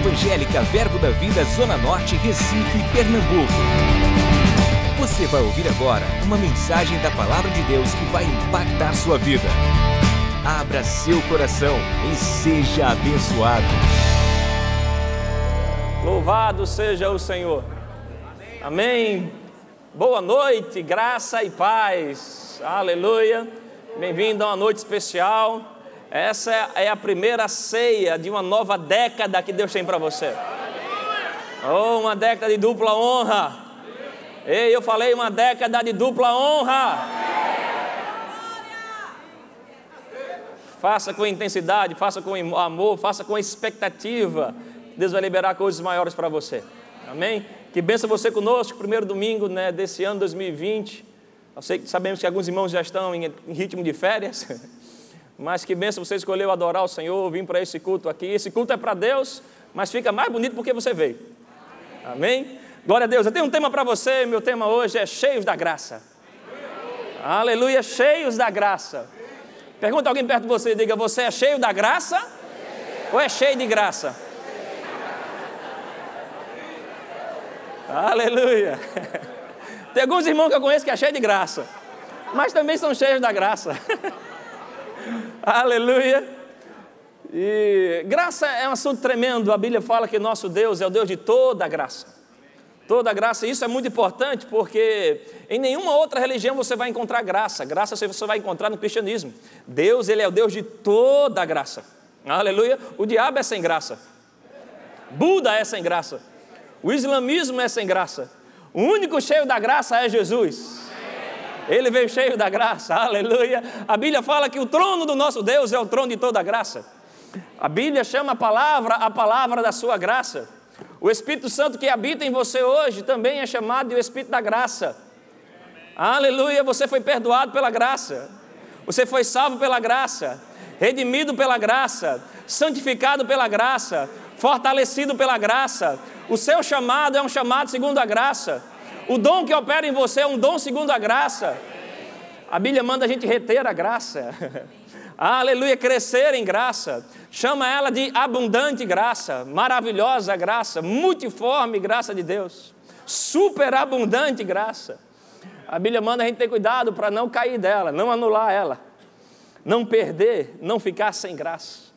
Evangélica Verbo da Vida Zona Norte, Recife, Pernambuco. Você vai ouvir agora uma mensagem da Palavra de Deus que vai impactar sua vida. Abra seu coração e seja abençoado. Louvado seja o Senhor. Amém. Boa noite, graça e paz. Aleluia. Bem-vindo a uma noite especial. Essa é a primeira ceia de uma nova década que Deus tem para você. Oh, uma década de dupla honra. Ei, eu falei uma década de dupla honra. Faça com intensidade, faça com amor, faça com expectativa. Deus vai liberar coisas maiores para você. Amém? Que bença você conosco, primeiro domingo né, desse ano 2020. Eu sei, sabemos que alguns irmãos já estão em ritmo de férias. Mas que benção você escolheu adorar o Senhor, vir para esse culto aqui. Esse culto é para Deus, mas fica mais bonito porque você veio. Amém? Glória a Deus. Eu tenho um tema para você. Meu tema hoje é cheios da graça. Aleluia, cheios da graça. Pergunta alguém perto de você diga: Você é cheio da graça ou é cheio de graça? Aleluia. Tem alguns irmãos que eu conheço que é cheio de graça, mas também são cheios da graça. Aleluia. E graça é um assunto tremendo. A Bíblia fala que nosso Deus é o Deus de toda graça. Toda graça, isso é muito importante porque em nenhuma outra religião você vai encontrar graça. Graça você vai encontrar no cristianismo. Deus, ele é o Deus de toda graça. Aleluia. O diabo é sem graça. Buda é sem graça. O islamismo é sem graça. O único cheio da graça é Jesus. Ele veio cheio da graça, aleluia. A Bíblia fala que o trono do nosso Deus é o trono de toda graça. A Bíblia chama a palavra a palavra da sua graça. O Espírito Santo que habita em você hoje também é chamado de o Espírito da graça. Aleluia, você foi perdoado pela graça. Você foi salvo pela graça, redimido pela graça, santificado pela graça, fortalecido pela graça. O seu chamado é um chamado segundo a graça. O dom que opera em você é um dom segundo a graça. A Bíblia manda a gente reter a graça. Aleluia, crescer em graça. Chama ela de abundante graça, maravilhosa graça, multiforme graça de Deus, superabundante graça. A Bíblia manda a gente ter cuidado para não cair dela, não anular ela, não perder, não ficar sem graça.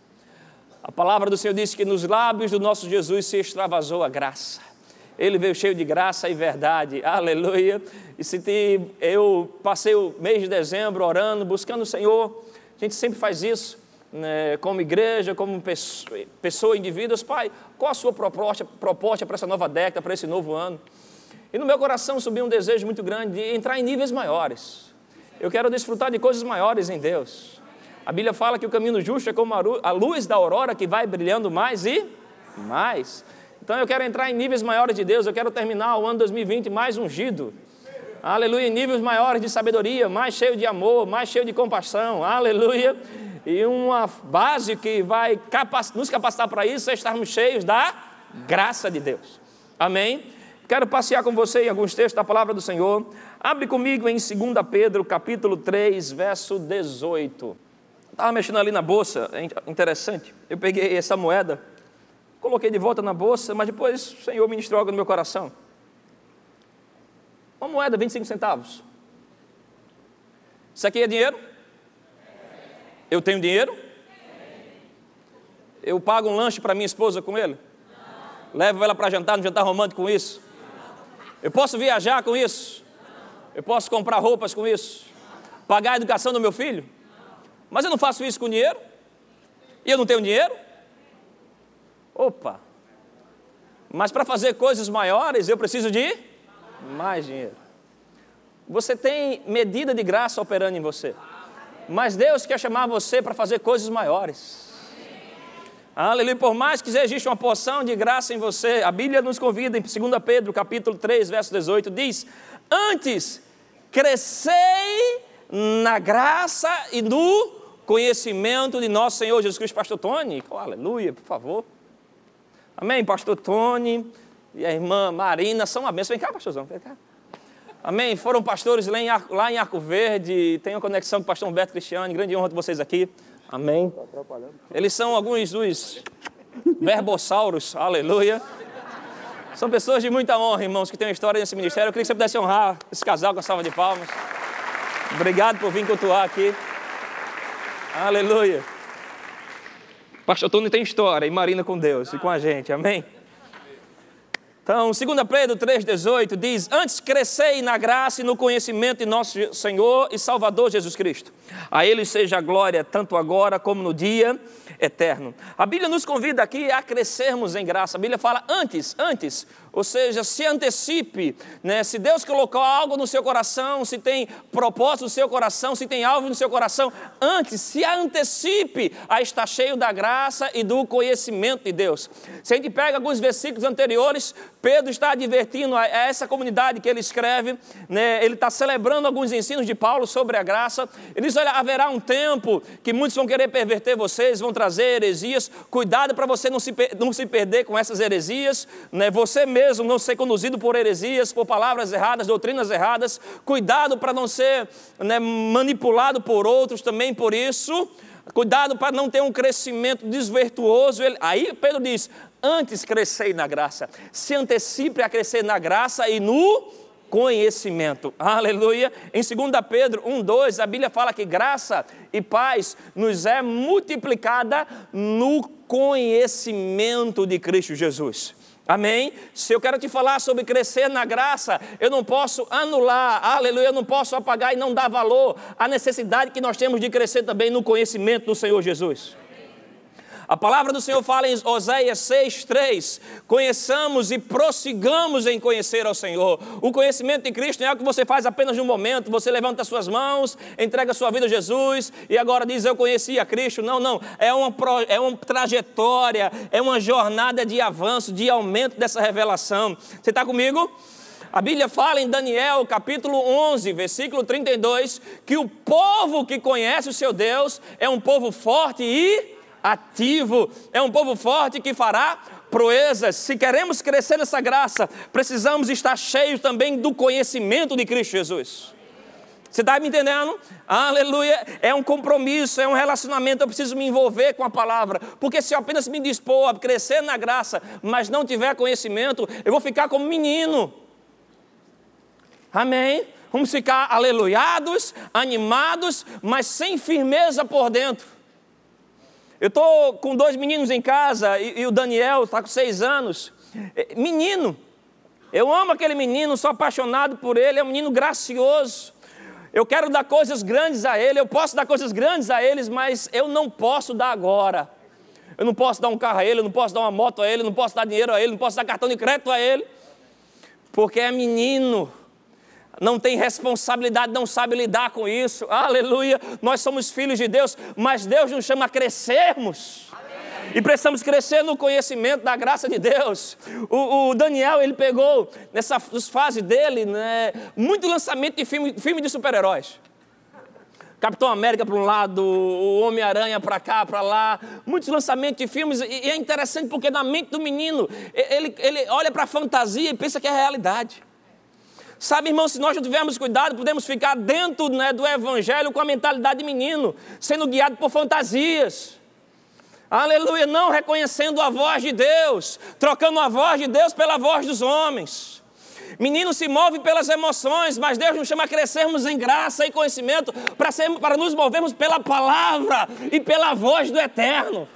A palavra do Senhor diz que nos lábios do nosso Jesus se extravasou a graça. Ele veio cheio de graça e verdade, aleluia. E se eu passei o mês de dezembro orando, buscando o Senhor, a gente sempre faz isso, né, como igreja, como pessoa, pessoa, indivíduos. Pai, qual a sua proposta, proposta para essa nova década, para esse novo ano? E no meu coração subiu um desejo muito grande de entrar em níveis maiores. Eu quero desfrutar de coisas maiores em Deus. A Bíblia fala que o caminho justo é como a luz da aurora que vai brilhando mais e mais. Então eu quero entrar em níveis maiores de Deus, eu quero terminar o ano 2020 mais ungido. Aleluia, em níveis maiores de sabedoria, mais cheio de amor, mais cheio de compaixão. Aleluia. E uma base que vai nos capacitar para isso é estarmos cheios da graça de Deus. Amém? Quero passear com você em alguns textos da palavra do Senhor. Abre comigo em 2 Pedro, capítulo 3, verso 18. Estava mexendo ali na bolsa, é interessante. Eu peguei essa moeda Coloquei de volta na bolsa, mas depois o Senhor ministrou algo no meu coração. Uma moeda, 25 centavos. Isso aqui é dinheiro? Eu tenho dinheiro? Eu pago um lanche para minha esposa com ele? Levo ela para jantar no jantar romântico com isso? Eu posso viajar com isso? Eu posso comprar roupas com isso? Pagar a educação do meu filho? Mas eu não faço isso com dinheiro? E eu não tenho dinheiro? Opa! Mas para fazer coisas maiores eu preciso de mais dinheiro. Você tem medida de graça operando em você. Mas Deus quer chamar você para fazer coisas maiores. Aleluia. Por mais que exista uma porção de graça em você, a Bíblia nos convida em 2 Pedro, capítulo 3, verso 18, diz: Antes crescei na graça e no conhecimento de nosso Senhor Jesus Cristo. Pastor Tony, oh, aleluia, por favor. Amém? Pastor Tony e a irmã Marina são uma bênção. Vem cá, pastorzão, vem cá. Amém? Foram pastores lá em, Arco, lá em Arco Verde, tenho conexão com o pastor Humberto Cristiano, grande honra de vocês aqui. Amém? Eles são alguns dos verbossauros, aleluia. São pessoas de muita honra, irmãos, que têm uma história nesse ministério. Eu queria que você pudesse honrar esse casal com a salva de palmas. Obrigado por vir cultuar aqui. Aleluia. Pastor Tony tem história e Marina com Deus e com a gente, amém? Então, 2 Pedro 3,18 diz: Antes crescei na graça e no conhecimento de nosso Senhor e Salvador Jesus Cristo. A Ele seja a glória, tanto agora como no dia eterno. A Bíblia nos convida aqui a crescermos em graça. A Bíblia fala antes, antes, ou seja, se antecipe, né? se Deus colocou algo no seu coração, se tem propósito no seu coração, se tem alvo no seu coração, antes, se antecipe a estar cheio da graça e do conhecimento de Deus. Se a gente pega alguns versículos anteriores, Pedro está advertindo a essa comunidade que ele escreve, né? ele está celebrando alguns ensinos de Paulo sobre a graça. Ele diz: olha, haverá um tempo que muitos vão querer perverter vocês, vão trazer heresias, cuidado para você não se, não se perder com essas heresias, né? você mesmo mesmo não ser conduzido por heresias, por palavras erradas, doutrinas erradas. Cuidado para não ser né, manipulado por outros também por isso. Cuidado para não ter um crescimento desvirtuoso. Aí Pedro diz: antes crescei na graça. Se antecipe a crescer na graça e no conhecimento. Aleluia. Em 2 Pedro 1, 2, a Bíblia fala que graça e paz nos é multiplicada no conhecimento de Cristo Jesus. Amém? Se eu quero te falar sobre crescer na graça, eu não posso anular, aleluia, eu não posso apagar e não dar valor à necessidade que nós temos de crescer também no conhecimento do Senhor Jesus. A palavra do Senhor fala em Oséias 6,3: conheçamos e prossigamos em conhecer ao Senhor. O conhecimento de Cristo não é o que você faz apenas num momento, você levanta suas mãos, entrega sua vida a Jesus e agora diz eu conheci a Cristo. Não, não, é uma, é uma trajetória, é uma jornada de avanço, de aumento dessa revelação. Você está comigo? A Bíblia fala em Daniel, capítulo 11, versículo 32, que o povo que conhece o seu Deus é um povo forte e ativo, é um povo forte que fará proezas. Se queremos crescer nessa graça, precisamos estar cheios também do conhecimento de Cristo Jesus. Você está me entendendo? Aleluia. É um compromisso, é um relacionamento. Eu preciso me envolver com a palavra. Porque se eu apenas me dispor a crescer na graça, mas não tiver conhecimento, eu vou ficar como menino. Amém? Vamos ficar aleluiados, animados, mas sem firmeza por dentro. Eu estou com dois meninos em casa e, e o Daniel está com seis anos. É, menino, eu amo aquele menino, sou apaixonado por ele, é um menino gracioso. Eu quero dar coisas grandes a ele, eu posso dar coisas grandes a eles, mas eu não posso dar agora. Eu não posso dar um carro a ele, eu não posso dar uma moto a ele, eu não posso dar dinheiro a ele, não posso dar cartão de crédito a ele, porque é menino não tem responsabilidade, não sabe lidar com isso. Aleluia. Nós somos filhos de Deus, mas Deus nos chama a crescermos. E precisamos crescer no conhecimento da graça de Deus. O, o Daniel, ele pegou nessa fase dele, né, muito lançamento de filme, filme de super-heróis. Capitão América para um lado, o Homem-Aranha para cá, para lá, muitos lançamentos de filmes, e é interessante porque na mente do menino, ele, ele olha para a fantasia e pensa que é realidade. Sabe, irmão, se nós não tivermos cuidado, podemos ficar dentro né, do Evangelho com a mentalidade de menino, sendo guiado por fantasias. Aleluia, não reconhecendo a voz de Deus, trocando a voz de Deus pela voz dos homens. Menino se move pelas emoções, mas Deus nos chama a crescermos em graça e conhecimento para, ser, para nos movermos pela palavra e pela voz do Eterno.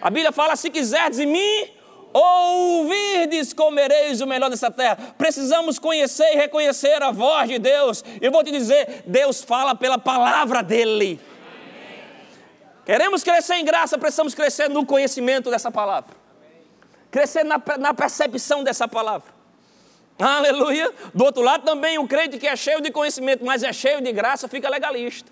A Bíblia fala: se quiserdes em mim, ouvirdes, comereis o melhor dessa terra. Precisamos conhecer e reconhecer a voz de Deus. Eu vou te dizer, Deus fala pela palavra dele. Queremos crescer em graça, precisamos crescer no conhecimento dessa palavra. Crescer na, na percepção dessa palavra. Aleluia. Do outro lado também o crente que é cheio de conhecimento, mas é cheio de graça, fica legalista.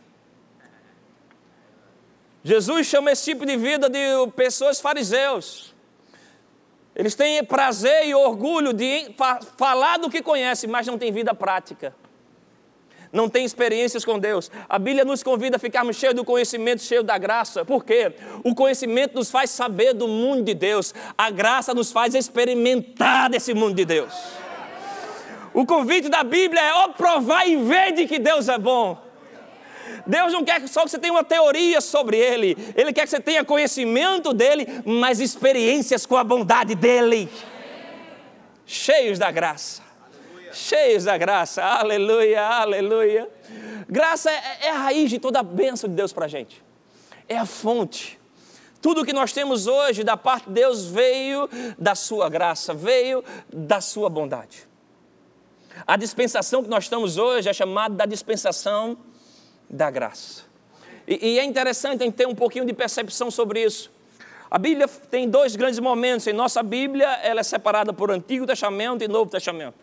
Jesus chama esse tipo de vida de pessoas fariseus. Eles têm prazer e orgulho de falar do que conhecem, mas não têm vida prática. Não têm experiências com Deus. A Bíblia nos convida a ficarmos cheios do conhecimento, cheios da graça. Por quê? O conhecimento nos faz saber do mundo de Deus. A graça nos faz experimentar desse mundo de Deus. O convite da Bíblia é: ó, provar e ver de que Deus é bom. Deus não quer só que você tenha uma teoria sobre Ele, Ele quer que você tenha conhecimento dEle, mas experiências com a bondade dEle. Cheios da graça. Cheios da graça. Aleluia, aleluia. Graça é, é a raiz de toda a bênção de Deus para a gente. É a fonte. Tudo que nós temos hoje da parte de Deus veio da sua graça, veio da sua bondade. A dispensação que nós estamos hoje é chamada da dispensação da graça. E, e é interessante gente ter um pouquinho de percepção sobre isso. A Bíblia tem dois grandes momentos. Em nossa Bíblia, ela é separada por Antigo Testamento e Novo Testamento.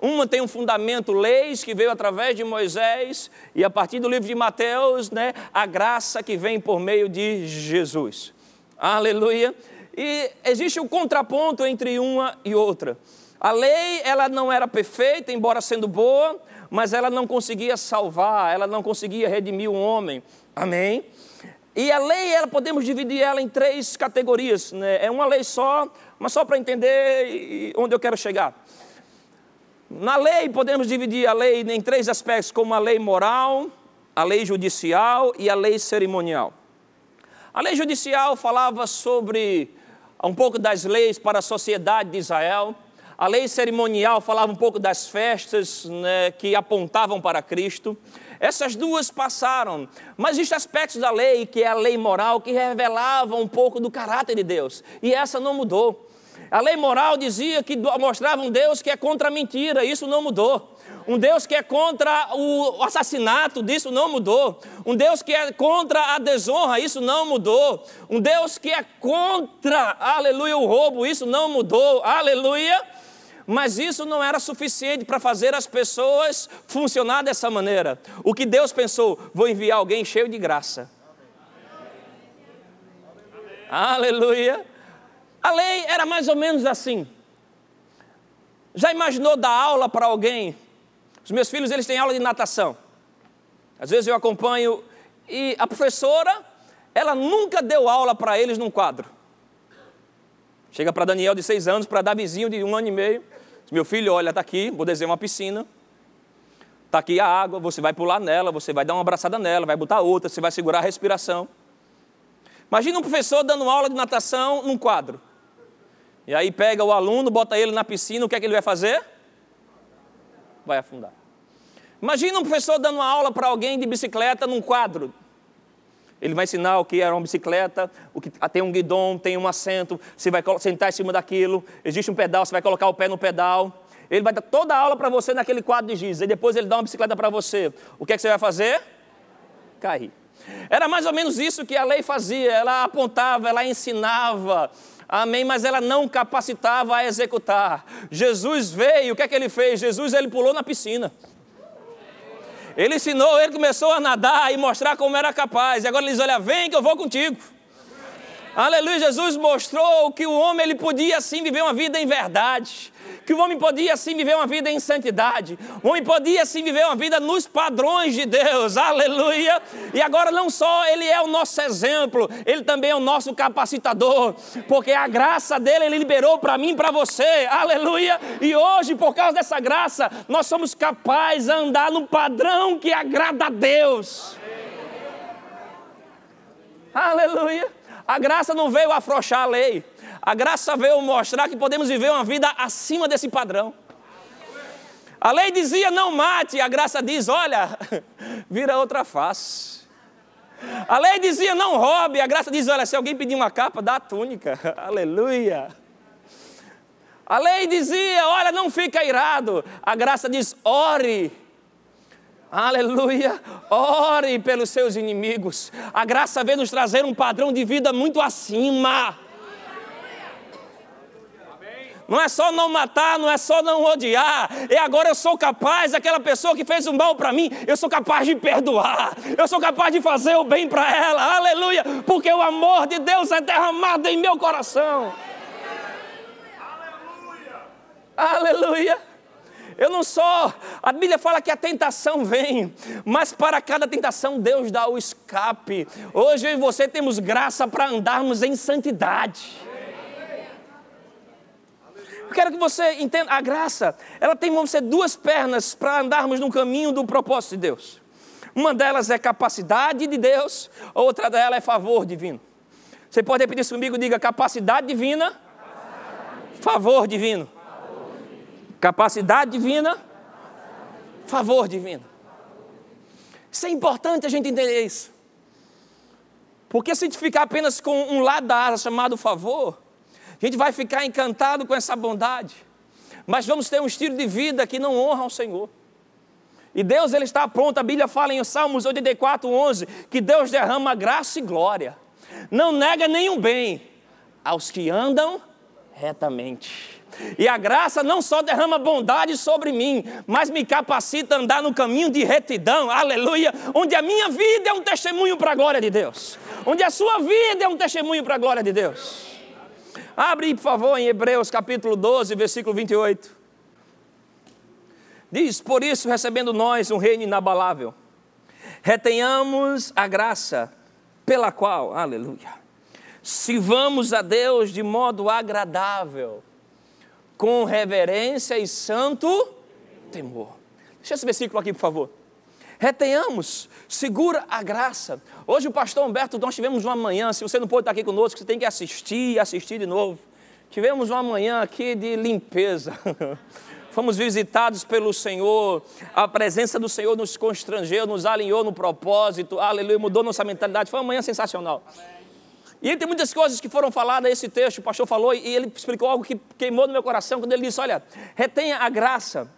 Uma tem um fundamento, leis, que veio através de Moisés, e a partir do livro de Mateus, né, a graça que vem por meio de Jesus. Aleluia. E existe um contraponto entre uma e outra. A lei, ela não era perfeita, embora sendo boa, mas ela não conseguia salvar, ela não conseguia redimir o homem. Amém? E a lei, ela podemos dividir ela em três categorias. Né? É uma lei só, mas só para entender onde eu quero chegar. Na lei, podemos dividir a lei em três aspectos, como a lei moral, a lei judicial e a lei cerimonial. A lei judicial falava sobre um pouco das leis para a sociedade de Israel. A lei cerimonial falava um pouco das festas né, que apontavam para Cristo. Essas duas passaram, mas existem aspectos da lei, que é a lei moral, que revelavam um pouco do caráter de Deus, e essa não mudou. A lei moral dizia que mostrava um Deus que é contra a mentira, isso não mudou. Um Deus que é contra o assassinato, disso não mudou. Um Deus que é contra a desonra, isso não mudou. Um Deus que é contra, aleluia, o roubo, isso não mudou, aleluia. Mas isso não era suficiente para fazer as pessoas funcionar dessa maneira. O que Deus pensou? Vou enviar alguém cheio de graça. Aleluia. A lei era mais ou menos assim. Já imaginou dar aula para alguém? Os meus filhos, eles têm aula de natação. Às vezes eu acompanho e a professora, ela nunca deu aula para eles num quadro. Chega para Daniel de seis anos, para Davizinho de um ano e meio. Meu filho, olha, está aqui, vou desenhar uma piscina. Está aqui a água, você vai pular nela, você vai dar uma abraçada nela, vai botar outra, você vai segurar a respiração. Imagina um professor dando aula de natação num quadro. E aí pega o aluno, bota ele na piscina, o que é que ele vai fazer? Vai afundar. Imagina um professor dando aula para alguém de bicicleta num quadro. Ele vai ensinar o que é uma bicicleta, o que tem um guidão, tem um assento, você vai sentar em cima daquilo, existe um pedal, você vai colocar o pé no pedal. Ele vai dar toda a aula para você naquele quadro de giz. E depois ele dá uma bicicleta para você. O que é que você vai fazer? Cair. Era mais ou menos isso que a lei fazia. Ela apontava, ela ensinava, Amém, mas ela não capacitava a executar. Jesus veio, o que é que ele fez? Jesus ele pulou na piscina. Ele ensinou, ele começou a nadar e mostrar como era capaz. E agora ele diz: Olha, vem que eu vou contigo. Aleluia, Jesus mostrou que o homem ele podia sim viver uma vida em verdade que o homem podia assim viver uma vida em santidade, o homem podia assim viver uma vida nos padrões de Deus, aleluia. E agora não só ele é o nosso exemplo, ele também é o nosso capacitador, porque a graça dele ele liberou para mim para você, aleluia. E hoje, por causa dessa graça, nós somos capazes de andar no padrão que agrada a Deus. Aleluia. A graça não veio afrouxar a lei. A graça veio mostrar que podemos viver uma vida acima desse padrão. A lei dizia não mate, a graça diz: olha, vira outra face. A lei dizia não roube, a graça diz: olha, se alguém pedir uma capa, dá a túnica. Aleluia. A lei dizia: olha, não fica irado. A graça diz: ore. Aleluia. Ore pelos seus inimigos. A graça veio nos trazer um padrão de vida muito acima. Não é só não matar, não é só não odiar. E agora eu sou capaz, aquela pessoa que fez um mal para mim, eu sou capaz de perdoar. Eu sou capaz de fazer o bem para ela. Aleluia! Porque o amor de Deus é derramado em meu coração. Aleluia! Aleluia! Eu não sou. A Bíblia fala que a tentação vem, mas para cada tentação Deus dá o escape. Hoje eu e você temos graça para andarmos em santidade. Eu quero que você entenda, a graça, ela tem, vamos ser duas pernas para andarmos no caminho do propósito de Deus. Uma delas é capacidade de Deus, outra delas é favor divino. Você pode repetir isso comigo? Diga capacidade divina, favor divino. Capacidade divina, favor divino. Isso é importante a gente entender isso. Porque se a gente ficar apenas com um lado da asa chamado favor, a gente vai ficar encantado com essa bondade. Mas vamos ter um estilo de vida que não honra ao Senhor. E Deus ele está pronto, a Bíblia fala em Salmos 84, 11, que Deus derrama graça e glória. Não nega nenhum bem aos que andam retamente. E a graça não só derrama bondade sobre mim, mas me capacita a andar no caminho de retidão, aleluia, onde a minha vida é um testemunho para a glória de Deus, onde a sua vida é um testemunho para a glória de Deus. Abre, por favor, em Hebreus capítulo 12, versículo 28. Diz: Por isso, recebendo nós um reino inabalável, retenhamos a graça pela qual, aleluia, sirvamos a Deus de modo agradável, com reverência e santo temor. Deixa esse versículo aqui, por favor. Retenhamos, segura a graça. Hoje o pastor Humberto, nós tivemos uma manhã, se você não pode estar aqui conosco, você tem que assistir e assistir de novo. Tivemos uma manhã aqui de limpeza. Fomos visitados pelo Senhor, a presença do Senhor nos constrangeu, nos alinhou no propósito, aleluia, mudou nossa mentalidade. Foi uma manhã sensacional. E tem muitas coisas que foram faladas nesse texto, o pastor falou, e ele explicou algo que queimou no meu coração, quando ele disse: Olha, retenha a graça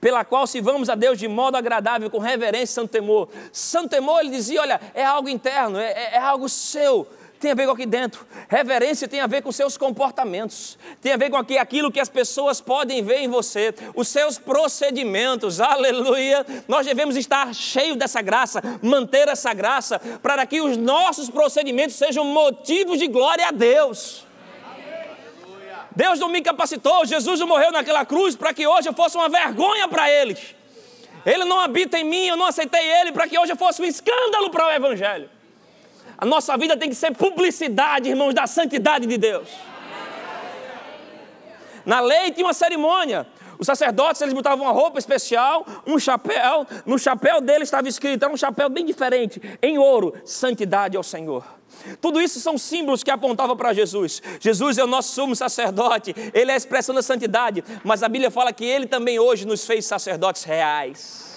pela qual se vamos a Deus de modo agradável, com reverência e santo temor. Santo temor, ele dizia: Olha, é algo interno, é, é, é algo seu tem a ver com aqui dentro. Reverência tem a ver com seus comportamentos, tem a ver com aquilo que as pessoas podem ver em você, os seus procedimentos. Aleluia! Nós devemos estar cheios dessa graça, manter essa graça, para que os nossos procedimentos sejam motivos de glória a Deus. Deus não me capacitou, Jesus não morreu naquela cruz para que hoje eu fosse uma vergonha para eles. Ele não habita em mim, eu não aceitei ele para que hoje eu fosse um escândalo para o Evangelho. A nossa vida tem que ser publicidade, irmãos, da santidade de Deus. Na lei tinha uma cerimônia. Os sacerdotes eles botavam uma roupa especial, um chapéu. No chapéu dele estava escrito, era um chapéu bem diferente, em ouro, santidade ao Senhor. Tudo isso são símbolos que apontavam para Jesus. Jesus é o nosso sumo sacerdote, ele é a expressão da santidade, mas a Bíblia fala que ele também hoje nos fez sacerdotes reais.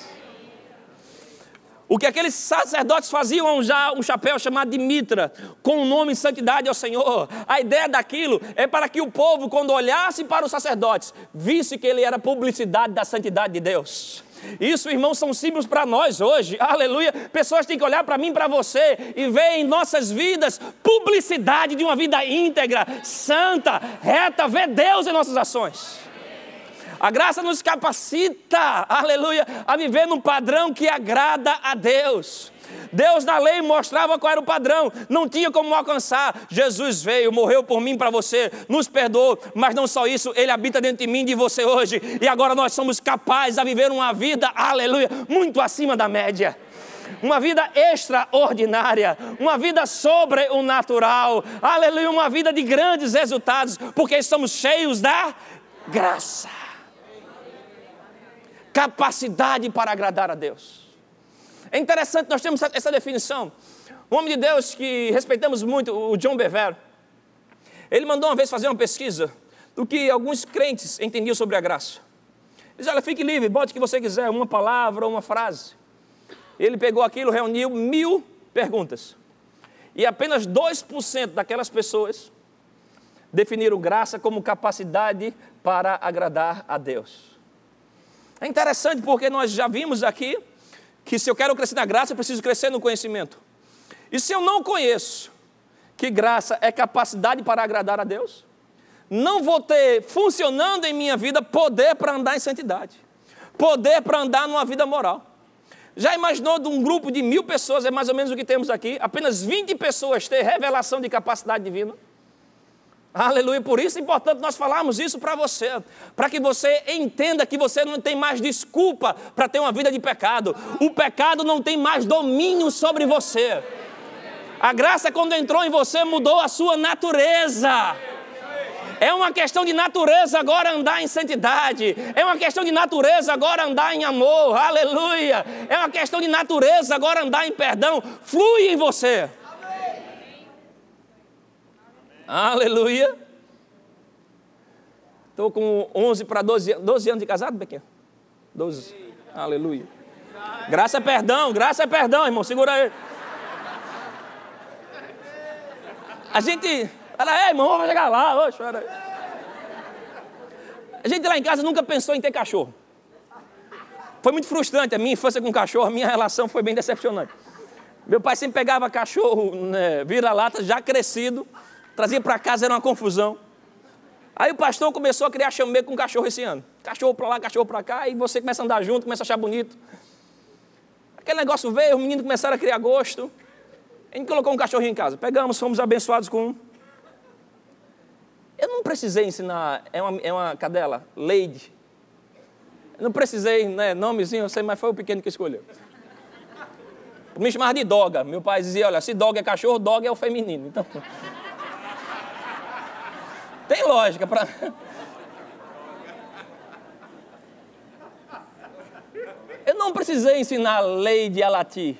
O que aqueles sacerdotes faziam já um chapéu chamado de mitra, com o nome santidade ao Senhor. A ideia daquilo é para que o povo, quando olhasse para os sacerdotes, visse que ele era publicidade da santidade de Deus. Isso, irmãos, são símbolos para nós hoje. Aleluia. Pessoas têm que olhar para mim, para você e ver em nossas vidas publicidade de uma vida íntegra, santa, reta, ver Deus em nossas ações. A graça nos capacita, aleluia, a viver num padrão que agrada a Deus. Deus na lei mostrava qual era o padrão, não tinha como alcançar. Jesus veio, morreu por mim, para você, nos perdoou, mas não só isso, Ele habita dentro de mim, de você hoje, e agora nós somos capazes a viver uma vida, aleluia, muito acima da média. Uma vida extraordinária, uma vida sobre o natural, aleluia, uma vida de grandes resultados, porque estamos cheios da graça capacidade para agradar a Deus. É interessante, nós temos essa definição. Um homem de Deus que respeitamos muito, o John Bevere, ele mandou uma vez fazer uma pesquisa do que alguns crentes entendiam sobre a graça. Ele disse, olha, fique livre, bote o que você quiser, uma palavra ou uma frase. Ele pegou aquilo, reuniu mil perguntas. E apenas 2% daquelas pessoas definiram graça como capacidade para agradar a Deus. É interessante porque nós já vimos aqui que se eu quero crescer na graça, eu preciso crescer no conhecimento. E se eu não conheço que graça é capacidade para agradar a Deus, não vou ter funcionando em minha vida poder para andar em santidade, poder para andar numa vida moral. Já imaginou de um grupo de mil pessoas, é mais ou menos o que temos aqui, apenas 20 pessoas ter revelação de capacidade divina? Aleluia. Por isso é importante nós falarmos isso para você, para que você entenda que você não tem mais desculpa para ter uma vida de pecado. O pecado não tem mais domínio sobre você. A graça, quando entrou em você, mudou a sua natureza. É uma questão de natureza agora andar em santidade. É uma questão de natureza agora andar em amor. Aleluia. É uma questão de natureza agora andar em perdão. Flui em você. Aleluia. Estou com 11 para 12, 12 anos de casado, Bequinha? 12. Aleluia. Graça é perdão, graça é perdão, irmão. Segura aí. A gente. Fala, é, irmão, vamos chegar lá. Oxe, A gente lá em casa nunca pensou em ter cachorro. Foi muito frustrante a minha infância com cachorro, a minha relação foi bem decepcionante. Meu pai sempre pegava cachorro, né, vira-lata, já crescido, trazia para casa, era uma confusão. Aí o pastor começou a criar chamego com cachorro esse ano. Cachorro para lá, cachorro para cá, e você começa a andar junto, começa a achar bonito. Aquele negócio veio, os meninos começaram a criar gosto. A gente colocou um cachorrinho em casa. Pegamos, fomos abençoados com um. Eu não precisei ensinar, é uma, é uma cadela, Lady. Eu não precisei, né, nomezinho, eu sei, mas foi o pequeno que escolheu. Me chamava de doga. Meu pai dizia, olha, se dog é cachorro, dog é o feminino. Então... Tem lógica para. Eu não precisei ensinar a lei de Alati.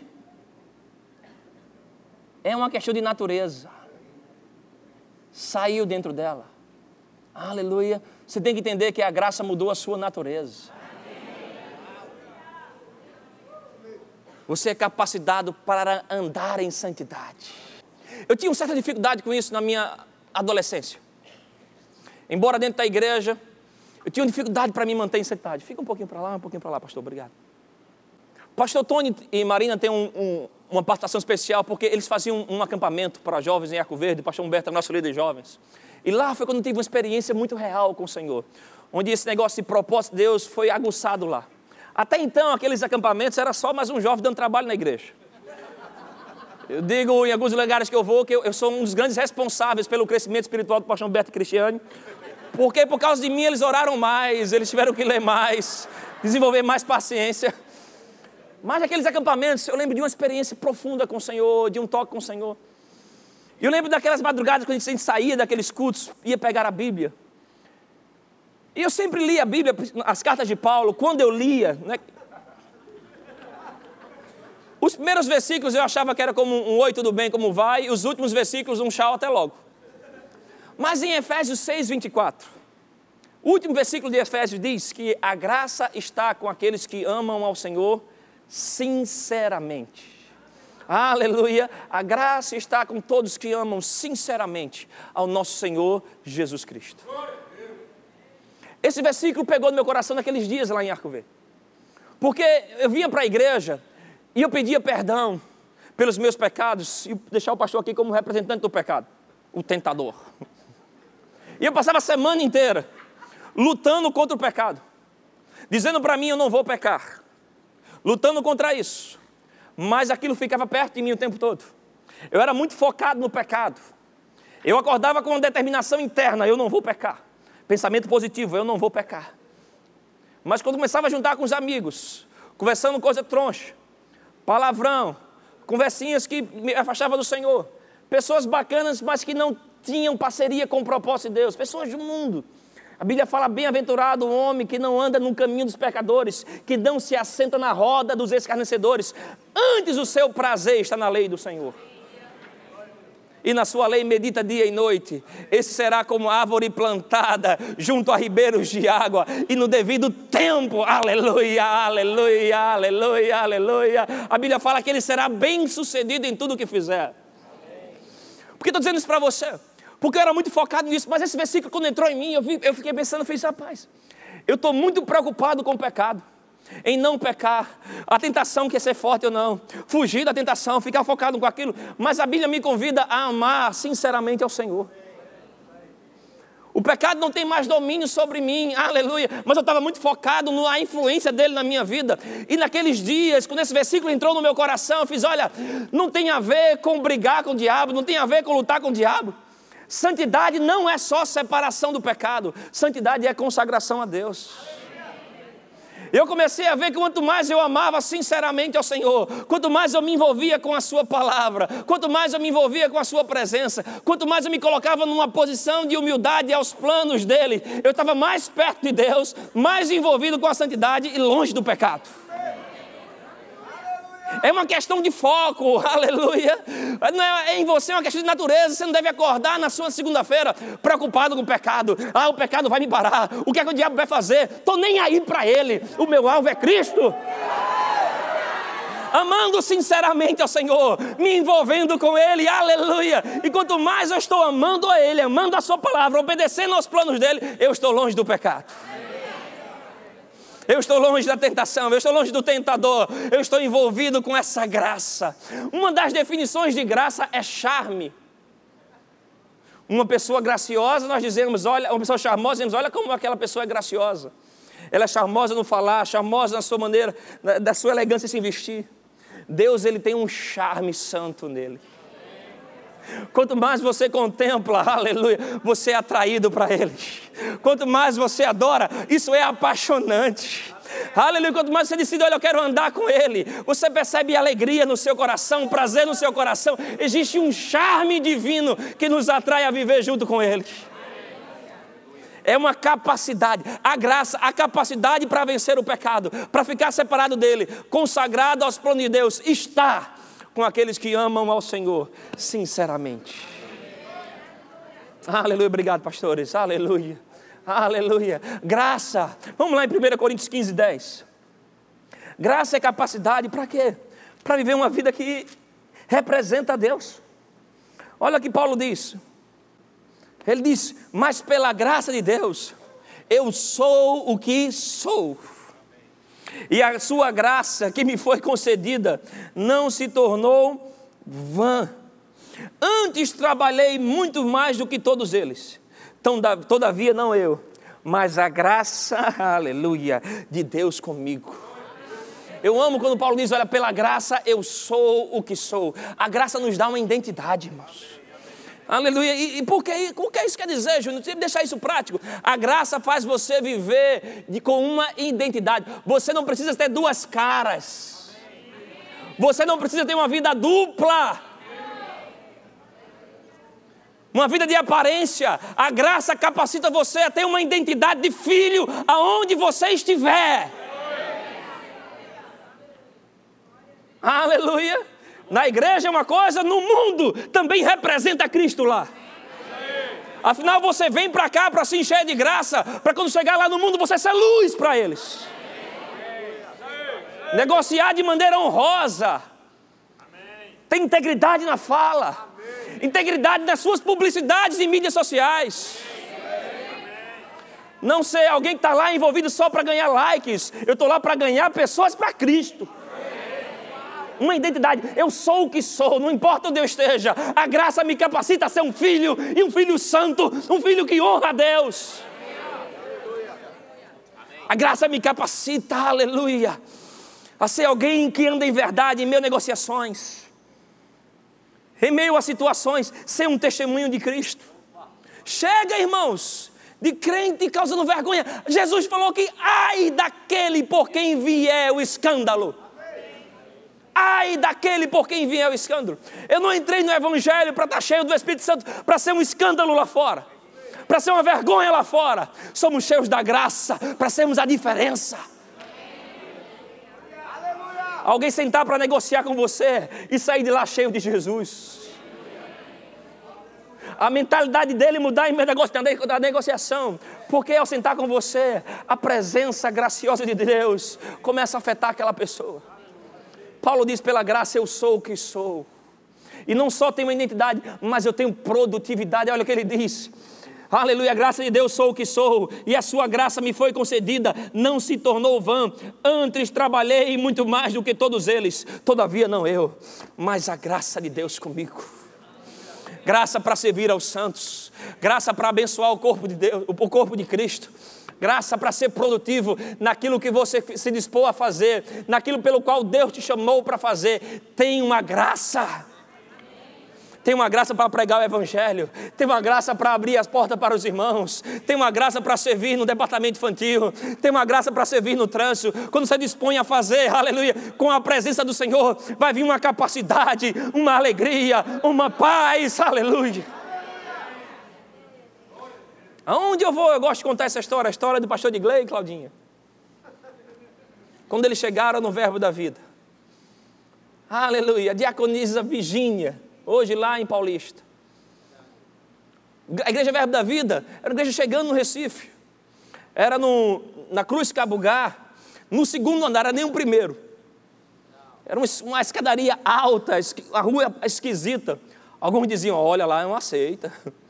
É uma questão de natureza. Saiu dentro dela. Aleluia. Você tem que entender que a graça mudou a sua natureza. Você é capacitado para andar em santidade. Eu tinha uma certa dificuldade com isso na minha adolescência. Embora dentro da igreja, eu tinha dificuldade para me manter em santidade. Fica um pouquinho para lá, um pouquinho para lá, pastor, obrigado. Pastor Tony e Marina têm um, um, uma participação especial porque eles faziam um, um acampamento para jovens em Arco Verde, pastor Humberto, nosso líder de jovens. E lá foi quando eu tive uma experiência muito real com o Senhor, onde esse negócio de propósito de Deus foi aguçado lá. Até então, aqueles acampamentos era só mais um jovem dando trabalho na igreja. Eu digo em alguns lugares que eu vou que eu, eu sou um dos grandes responsáveis pelo crescimento espiritual do pastor Humberto Cristiane. Porque por causa de mim eles oraram mais, eles tiveram que ler mais, desenvolver mais paciência. Mas aqueles acampamentos, eu lembro de uma experiência profunda com o Senhor, de um toque com o Senhor. E eu lembro daquelas madrugadas quando a gente saía daqueles cultos, ia pegar a Bíblia. E eu sempre lia a Bíblia, as cartas de Paulo, quando eu lia, né? Os primeiros versículos eu achava que era como um oi, tudo bem, como vai, e os últimos versículos um tchau, até logo. Mas em Efésios 6, 24, o último versículo de Efésios diz que a graça está com aqueles que amam ao Senhor sinceramente. Aleluia! A graça está com todos que amam sinceramente ao nosso Senhor Jesus Cristo. Esse versículo pegou no meu coração naqueles dias lá em Arco Verde. Porque eu vinha para a igreja e eu pedia perdão pelos meus pecados e deixar o pastor aqui como representante do pecado, o tentador. E eu passava a semana inteira lutando contra o pecado, dizendo para mim eu não vou pecar, lutando contra isso, mas aquilo ficava perto de mim o tempo todo. Eu era muito focado no pecado. Eu acordava com uma determinação interna: eu não vou pecar. Pensamento positivo: eu não vou pecar. Mas quando começava a juntar com os amigos, conversando coisa troncha, palavrão, conversinhas que me afastavam do Senhor, pessoas bacanas, mas que não tinham parceria com o propósito de Deus, pessoas do mundo, a Bíblia fala: bem-aventurado o homem que não anda no caminho dos pecadores, que não se assenta na roda dos escarnecedores. Antes o seu prazer está na lei do Senhor. E na sua lei medita dia e noite. Esse será como árvore plantada junto a ribeiros de água, e no devido tempo, aleluia, aleluia, aleluia, aleluia. A Bíblia fala que ele será bem sucedido em tudo o que fizer. Por que estou dizendo isso para você? Porque eu era muito focado nisso. Mas esse versículo, quando entrou em mim, eu, vi, eu fiquei pensando, eu fiz, rapaz, eu estou muito preocupado com o pecado, em não pecar, a tentação quer ser forte ou não, fugir da tentação, ficar focado com aquilo. Mas a Bíblia me convida a amar sinceramente ao Senhor. O pecado não tem mais domínio sobre mim, aleluia. Mas eu estava muito focado na influência dele na minha vida. E naqueles dias, quando esse versículo entrou no meu coração, eu fiz: olha, não tem a ver com brigar com o diabo, não tem a ver com lutar com o diabo. Santidade não é só separação do pecado, santidade é consagração a Deus. Eu comecei a ver que quanto mais eu amava sinceramente ao Senhor, quanto mais eu me envolvia com a Sua palavra, quanto mais eu me envolvia com a Sua presença, quanto mais eu me colocava numa posição de humildade aos planos dEle, eu estava mais perto de Deus, mais envolvido com a santidade e longe do pecado. É uma questão de foco, aleluia. Não é, é em você é uma questão de natureza. Você não deve acordar na sua segunda-feira preocupado com o pecado. Ah, o pecado vai me parar. O que é que o diabo vai fazer? Estou nem aí para ele. O meu alvo é Cristo. Amando sinceramente ao Senhor, me envolvendo com Ele, aleluia. E quanto mais eu estou amando a Ele, amando a Sua palavra, obedecendo aos planos dEle, eu estou longe do pecado. Eu estou longe da tentação, eu estou longe do tentador, eu estou envolvido com essa graça. Uma das definições de graça é charme. Uma pessoa graciosa, nós dizemos, olha, uma pessoa charmosa, dizemos, olha como aquela pessoa é graciosa. Ela é charmosa no falar, charmosa na sua maneira, da sua elegância em se vestir. Deus, ele tem um charme santo nele. Quanto mais você contempla, aleluia, você é atraído para Ele. Quanto mais você adora, isso é apaixonante. Aleluia, quanto mais você decide, olha, eu quero andar com Ele, você percebe alegria no seu coração, prazer no seu coração. Existe um charme divino que nos atrai a viver junto com Ele. É uma capacidade, a graça, a capacidade para vencer o pecado, para ficar separado dele, consagrado aos planos de Deus, está com aqueles que amam ao Senhor sinceramente. Aleluia, obrigado, pastores. Aleluia, aleluia. Graça, vamos lá em 1 Coríntios 15, 10. Graça é capacidade para quê? Para viver uma vida que representa a Deus. Olha o que Paulo diz. Ele diz: Mas pela graça de Deus, eu sou o que sou e a sua graça que me foi concedida não se tornou vã. Antes trabalhei muito mais do que todos eles. Então, todavia, não eu, mas a graça, aleluia, de Deus comigo. Eu amo quando Paulo diz: Olha, pela graça eu sou o que sou. A graça nos dá uma identidade, irmãos. Aleluia. E, e por que, o que isso quer dizer, Júnior? Tem que deixar isso prático. A graça faz você viver de, com uma identidade. Você não precisa ter duas caras. Você não precisa ter uma vida dupla. Uma vida de aparência. A graça capacita você a ter uma identidade de filho aonde você estiver. Aleluia. Na igreja é uma coisa, no mundo também representa Cristo lá. Afinal, você vem para cá para se encher de graça, para quando chegar lá no mundo você ser luz para eles. Negociar de maneira honrosa. Tem integridade na fala. Integridade nas suas publicidades e mídias sociais. Não ser alguém que está lá envolvido só para ganhar likes. Eu estou lá para ganhar pessoas para Cristo uma identidade. Eu sou o que sou, não importa onde eu esteja. A graça me capacita a ser um filho e um filho santo, um filho que honra a Deus. A graça me capacita, aleluia, a ser alguém que anda em verdade em meio a negociações, em meio a situações, ser um testemunho de Cristo. Chega, irmãos, de crente causando vergonha. Jesus falou que ai daquele por quem vier o escândalo. Ai daquele por quem vier o escândalo. Eu não entrei no Evangelho para estar tá cheio do Espírito Santo, para ser um escândalo lá fora, para ser uma vergonha lá fora. Somos cheios da graça, para sermos a diferença. Alguém sentar para negociar com você e sair de lá cheio de Jesus. A mentalidade dele mudar em meio da negociação, porque ao sentar com você, a presença graciosa de Deus começa a afetar aquela pessoa. Paulo diz: pela graça eu sou o que sou. E não só tenho uma identidade, mas eu tenho produtividade. Olha o que ele diz. Aleluia, a graça de Deus sou o que sou, e a sua graça me foi concedida, não se tornou vã. Antes trabalhei muito mais do que todos eles, todavia não eu, mas a graça de Deus comigo. Graça para servir aos santos, graça para abençoar o corpo de Deus, o corpo de Cristo graça para ser produtivo naquilo que você se dispôs a fazer, naquilo pelo qual Deus te chamou para fazer. Tem uma graça. tem uma graça para pregar o Evangelho, tem uma graça para abrir as portas para os irmãos, tem uma graça para servir no departamento infantil, tem uma graça para servir no trânsito. Quando você dispõe a fazer, aleluia, com a presença do Senhor, vai vir uma capacidade, uma alegria, uma paz, aleluia. Aonde eu vou, eu gosto de contar essa história, a história do pastor de Glei e Claudinha. Quando eles chegaram no verbo da vida. Aleluia, diaconisa Virgínia, hoje lá em Paulista. A igreja Verbo da Vida era uma igreja chegando no Recife. Era no, na Cruz Cabugá, no segundo andar, era nem o primeiro. Era uma escadaria alta, a rua esquisita. Alguns diziam: Olha lá, não aceita.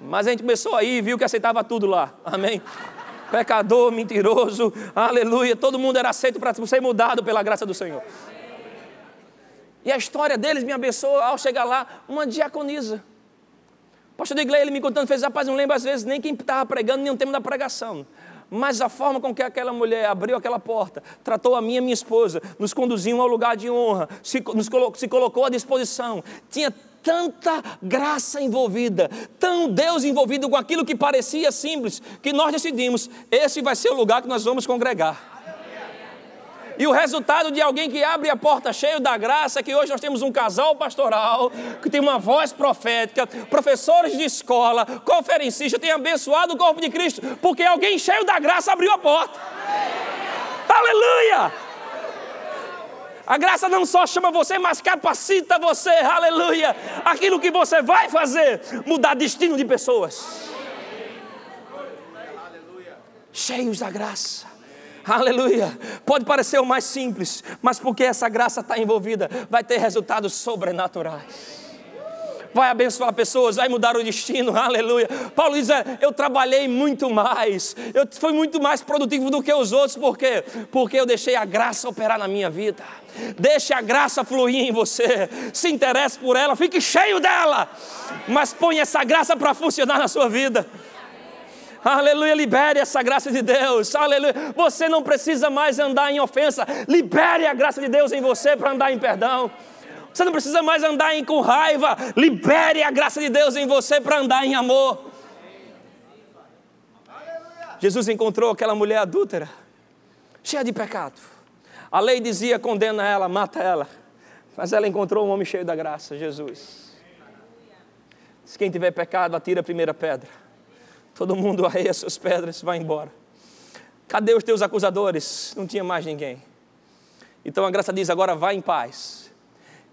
Mas a gente começou aí e viu que aceitava tudo lá. Amém? Pecador, mentiroso, aleluia. Todo mundo era aceito para ser mudado pela graça do Senhor. E a história deles me abençoou ao chegar lá, uma diaconisa. O pastor Digley, ele me contando, fez, rapaz, não lembro às vezes nem quem estava pregando, nem o tema da pregação. Mas a forma com que aquela mulher abriu aquela porta, tratou a minha e minha esposa, nos conduziu ao lugar de honra, se, nos se colocou à disposição. Tinha tanta graça envolvida, tão Deus envolvido com aquilo que parecia simples, que nós decidimos: esse vai ser o lugar que nós vamos congregar. E o resultado de alguém que abre a porta cheio da graça, é que hoje nós temos um casal pastoral, que tem uma voz profética, professores de escola, conferencistas, tem abençoado o corpo de Cristo, porque alguém cheio da graça abriu a porta. Aleluia! A graça não só chama você, mas capacita você, aleluia. Aquilo que você vai fazer, mudar destino de pessoas. Cheios da graça. Aleluia. Pode parecer o mais simples, mas porque essa graça está envolvida, vai ter resultados sobrenaturais vai abençoar pessoas, vai mudar o destino, aleluia. Paulo diz: é, Eu trabalhei muito mais, eu fui muito mais produtivo do que os outros, por quê? Porque eu deixei a graça operar na minha vida. Deixe a graça fluir em você, se interesse por ela, fique cheio dela, mas põe essa graça para funcionar na sua vida. Aleluia, libere essa graça de Deus. Aleluia. Você não precisa mais andar em ofensa. Libere a graça de Deus em você para andar em perdão. Você não precisa mais andar em, com raiva. Libere a graça de Deus em você para andar em amor. Jesus encontrou aquela mulher adúltera, cheia de pecado. A lei dizia: condena ela, mata ela. Mas ela encontrou um homem cheio da graça, Jesus. Se quem tiver pecado, atira a primeira pedra. Todo mundo arreia suas pedras, vai embora. Cadê os teus acusadores? Não tinha mais ninguém. Então a graça diz: agora vá em paz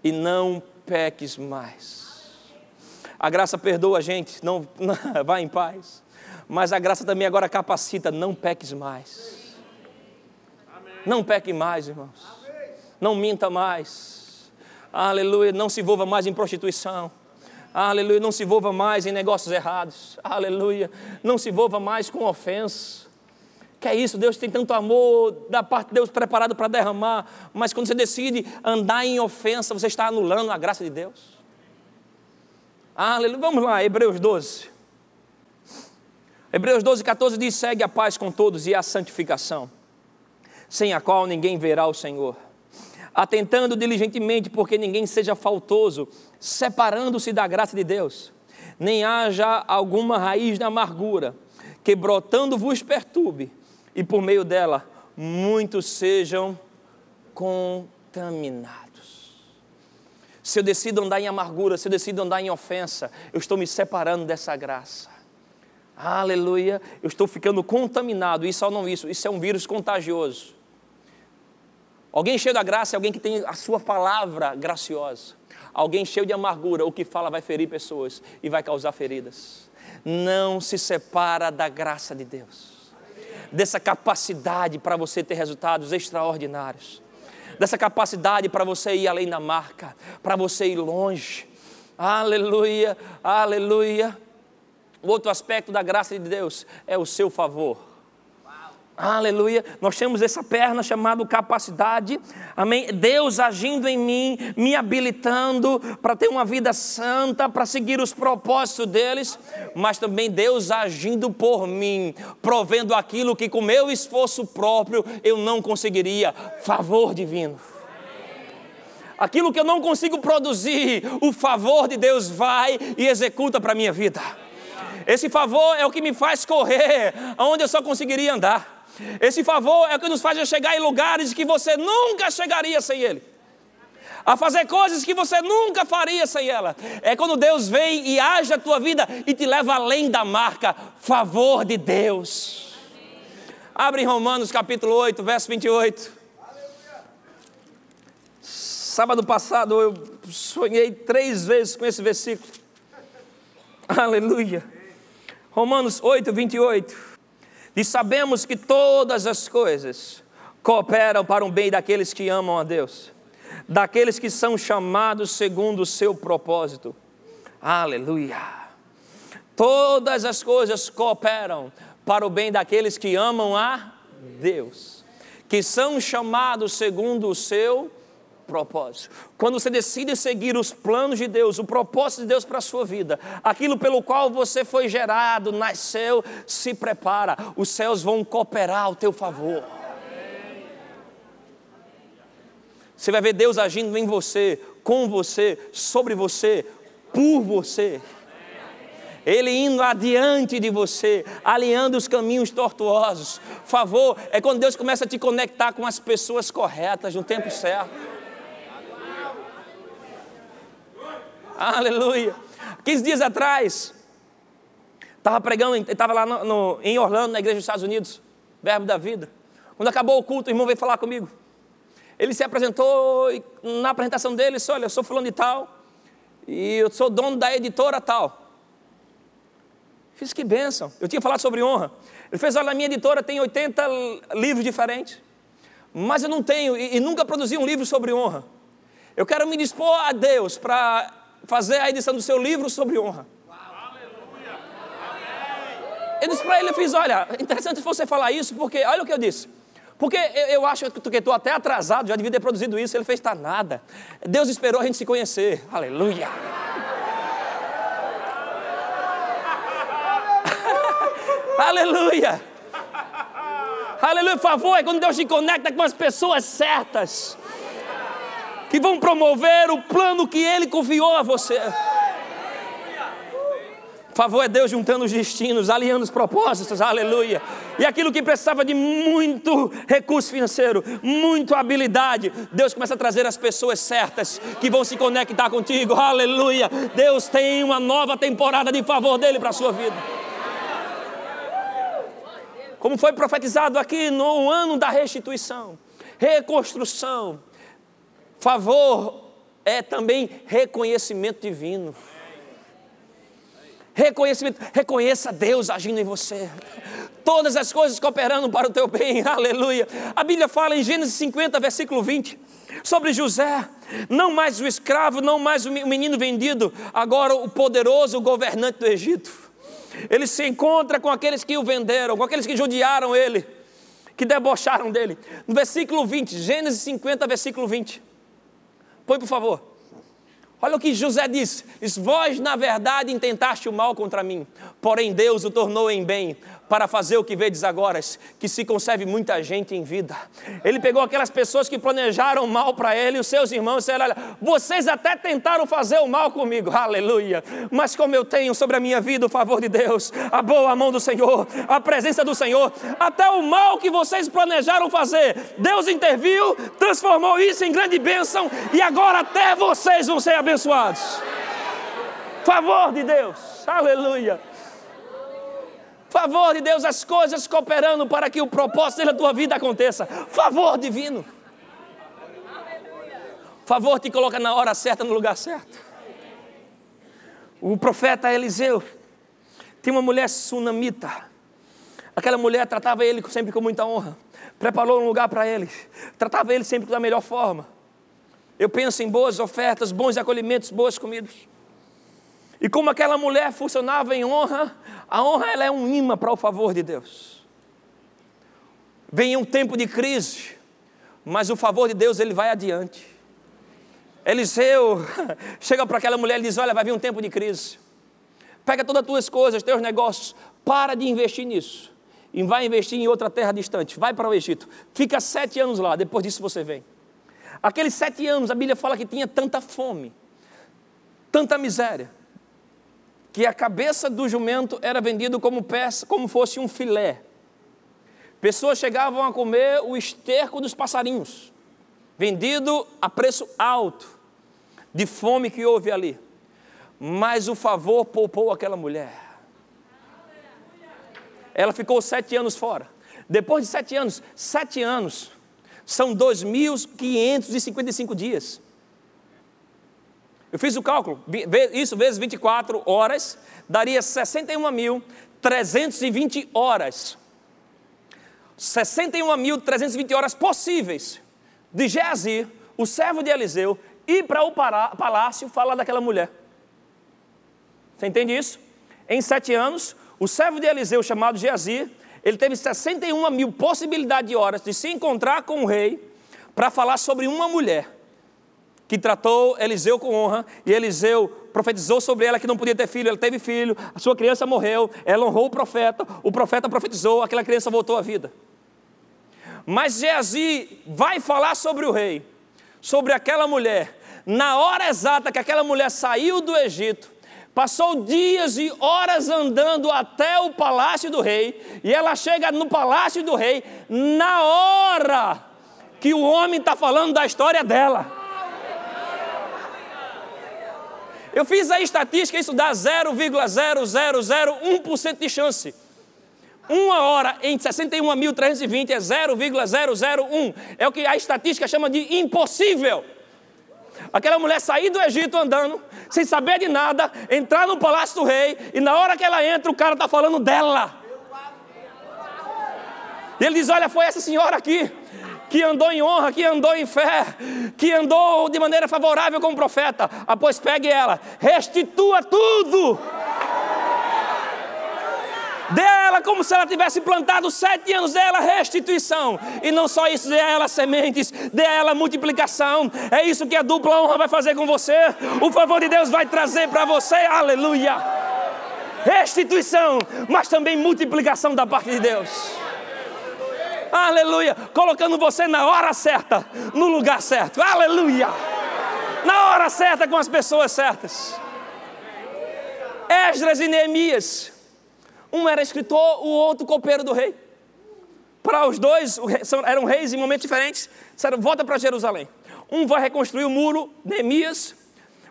e não peques mais. A graça perdoa a gente, não, não vá em paz. Mas a graça também agora capacita: não peques mais. Não peque mais, irmãos. Não minta mais. Aleluia. Não se envolva mais em prostituição. Aleluia. Não se envolva mais em negócios errados. Aleluia. Não se envolva mais com ofensa. Que é isso, Deus tem tanto amor da parte de Deus preparado para derramar, mas quando você decide andar em ofensa, você está anulando a graça de Deus. Aleluia. Vamos lá, Hebreus 12. Hebreus 12, 14 diz: segue a paz com todos e a santificação, sem a qual ninguém verá o Senhor atentando diligentemente porque ninguém seja faltoso, separando-se da graça de Deus, nem haja alguma raiz de amargura, que brotando vos perturbe, e por meio dela muitos sejam contaminados. Se eu decido andar em amargura, se eu decido andar em ofensa, eu estou me separando dessa graça. Aleluia, eu estou ficando contaminado. Isso ou não isso, isso é um vírus contagioso. Alguém cheio da graça é alguém que tem a sua palavra graciosa. Alguém cheio de amargura, o que fala vai ferir pessoas e vai causar feridas. Não se separa da graça de Deus. Dessa capacidade para você ter resultados extraordinários. Dessa capacidade para você ir além da marca, para você ir longe. Aleluia, aleluia. O outro aspecto da graça de Deus é o seu favor. Aleluia. Nós temos essa perna chamada capacidade. Amém. Deus agindo em mim, me habilitando para ter uma vida santa, para seguir os propósitos deles, mas também Deus agindo por mim, provendo aquilo que com meu esforço próprio eu não conseguiria. Favor divino. Aquilo que eu não consigo produzir, o favor de Deus vai e executa para a minha vida. Esse favor é o que me faz correr aonde eu só conseguiria andar. Esse favor é o que nos faz chegar em lugares que você nunca chegaria sem Ele. A fazer coisas que você nunca faria sem ela. É quando Deus vem e age a tua vida e te leva além da marca favor de Deus. Abre em Romanos capítulo 8, verso 28. Sábado passado eu sonhei três vezes com esse versículo. Aleluia. Romanos 8, 28. E sabemos que todas as coisas cooperam para o bem daqueles que amam a Deus, daqueles que são chamados segundo o seu propósito. Aleluia. Todas as coisas cooperam para o bem daqueles que amam a Deus, que são chamados segundo o seu propósito propósito. Quando você decide seguir os planos de Deus, o propósito de Deus para a sua vida, aquilo pelo qual você foi gerado, nasceu, se prepara, os céus vão cooperar ao teu favor. Você vai ver Deus agindo em você, com você, sobre você, por você. Ele indo adiante de você, alinhando os caminhos tortuosos. Favor é quando Deus começa a te conectar com as pessoas corretas no tempo certo. Aleluia. 15 dias atrás, estava pregando, estava lá no, no, em Orlando, na igreja dos Estados Unidos, Verbo da Vida. Quando acabou o culto, o irmão veio falar comigo. Ele se apresentou e na apresentação dele disse: Olha, eu sou fulano de tal, e eu sou dono da editora tal. Fiz que bênção. Eu tinha falado sobre honra. Ele fez: Olha, a minha editora tem 80 livros diferentes, mas eu não tenho, e, e nunca produzi um livro sobre honra. Eu quero me dispor a Deus para fazer a edição do seu livro sobre honra. Eu disse para ele, eu fiz, olha, interessante você falar isso, porque olha o que eu disse. Porque eu, eu acho que estou até atrasado, já devia ter produzido isso. Ele fez, está nada. Deus esperou a gente se conhecer. Aleluia. Aleluia. Aleluia. Por favor, é quando Deus te conecta com as pessoas certas que vão promover o plano que Ele confiou a você. Por favor, é Deus juntando os destinos, alinhando os propósitos, aleluia. E aquilo que precisava de muito recurso financeiro, muita habilidade, Deus começa a trazer as pessoas certas que vão se conectar contigo, aleluia. Deus tem uma nova temporada de favor dele para a sua vida. Como foi profetizado aqui no ano da restituição, reconstrução, Favor é também reconhecimento divino. Reconhecimento, reconheça Deus agindo em você. Todas as coisas cooperando para o teu bem, aleluia. A Bíblia fala em Gênesis 50, versículo 20, sobre José, não mais o escravo, não mais o menino vendido, agora o poderoso governante do Egito. Ele se encontra com aqueles que o venderam, com aqueles que judiaram ele, que debocharam dele. No versículo 20, Gênesis 50, versículo 20. Põe por favor. Olha o que José diz: Vós, na verdade, intentaste o mal contra mim, porém Deus o tornou em bem, para fazer o que vedes agora, que se conserve muita gente em vida. Ele pegou aquelas pessoas que planejaram mal para ele, os seus irmãos, e disse: Olha, vocês até tentaram fazer o mal comigo, aleluia, mas como eu tenho sobre a minha vida o favor de Deus, a boa mão do Senhor, a presença do Senhor, até o mal que vocês planejaram fazer, Deus interviu, transformou isso em grande bênção, e agora até vocês vão ser abençoados. Favor de Deus, aleluia. Favor de Deus, as coisas cooperando para que o propósito da tua vida aconteça. Favor divino. Favor te coloca na hora certa, no lugar certo. O profeta Eliseu tinha uma mulher sunamita. Aquela mulher tratava ele sempre com muita honra. Preparou um lugar para ele. Tratava ele sempre da melhor forma. Eu penso em boas ofertas, bons acolhimentos, boas comidas. E como aquela mulher funcionava em honra, a honra ela é um imã para o favor de Deus. Vem um tempo de crise, mas o favor de Deus ele vai adiante. Eliseu chega para aquela mulher e diz: Olha, vai vir um tempo de crise. Pega todas as tuas coisas, teus negócios, para de investir nisso. E vai investir em outra terra distante. Vai para o Egito. Fica sete anos lá, depois disso você vem. Aqueles sete anos, a Bíblia fala que tinha tanta fome, tanta miséria, que a cabeça do jumento era vendido como peça, como fosse um filé. Pessoas chegavam a comer o esterco dos passarinhos, vendido a preço alto, de fome que houve ali. Mas o favor poupou aquela mulher. Ela ficou sete anos fora. Depois de sete anos, sete anos, são 2.555 dias. Eu fiz o cálculo, isso vezes 24 horas, daria 61.320 horas. 61.320 horas possíveis de Geazi, o servo de Eliseu, ir para o palácio falar daquela mulher. Você entende isso? Em sete anos, o servo de Eliseu, chamado Geazi, ele teve 61 mil possibilidades de horas de se encontrar com o rei para falar sobre uma mulher que tratou Eliseu com honra e Eliseu profetizou sobre ela que não podia ter filho, ela teve filho, a sua criança morreu, ela honrou o profeta, o profeta profetizou, aquela criança voltou à vida. Mas Geazi vai falar sobre o rei, sobre aquela mulher, na hora exata que aquela mulher saiu do Egito, Passou dias e horas andando até o palácio do rei, e ela chega no palácio do rei na hora que o homem está falando da história dela. Eu fiz a estatística, isso dá 0,0001% de chance. Uma hora em 61.320 é 0,001. É o que a estatística chama de impossível. Aquela mulher sair do Egito andando, sem saber de nada, entrar no palácio do rei, e na hora que ela entra, o cara está falando dela. E ele diz: Olha, foi essa senhora aqui, que andou em honra, que andou em fé, que andou de maneira favorável como profeta. Após pegue ela, restitua tudo. Dê a ela como se ela tivesse plantado sete anos, dê a ela restituição. E não só isso, dê a ela sementes, dê a ela multiplicação. É isso que a dupla honra vai fazer com você. O favor de Deus vai trazer para você, aleluia. Restituição, mas também multiplicação da parte de Deus. Aleluia. Colocando você na hora certa, no lugar certo. Aleluia. Na hora certa, com as pessoas certas. Esdras e Neemias um era escritor, o outro copeiro do rei. Para os dois, eram reis em momentos diferentes, disseram: volta para Jerusalém. Um vai reconstruir o muro, Neemias,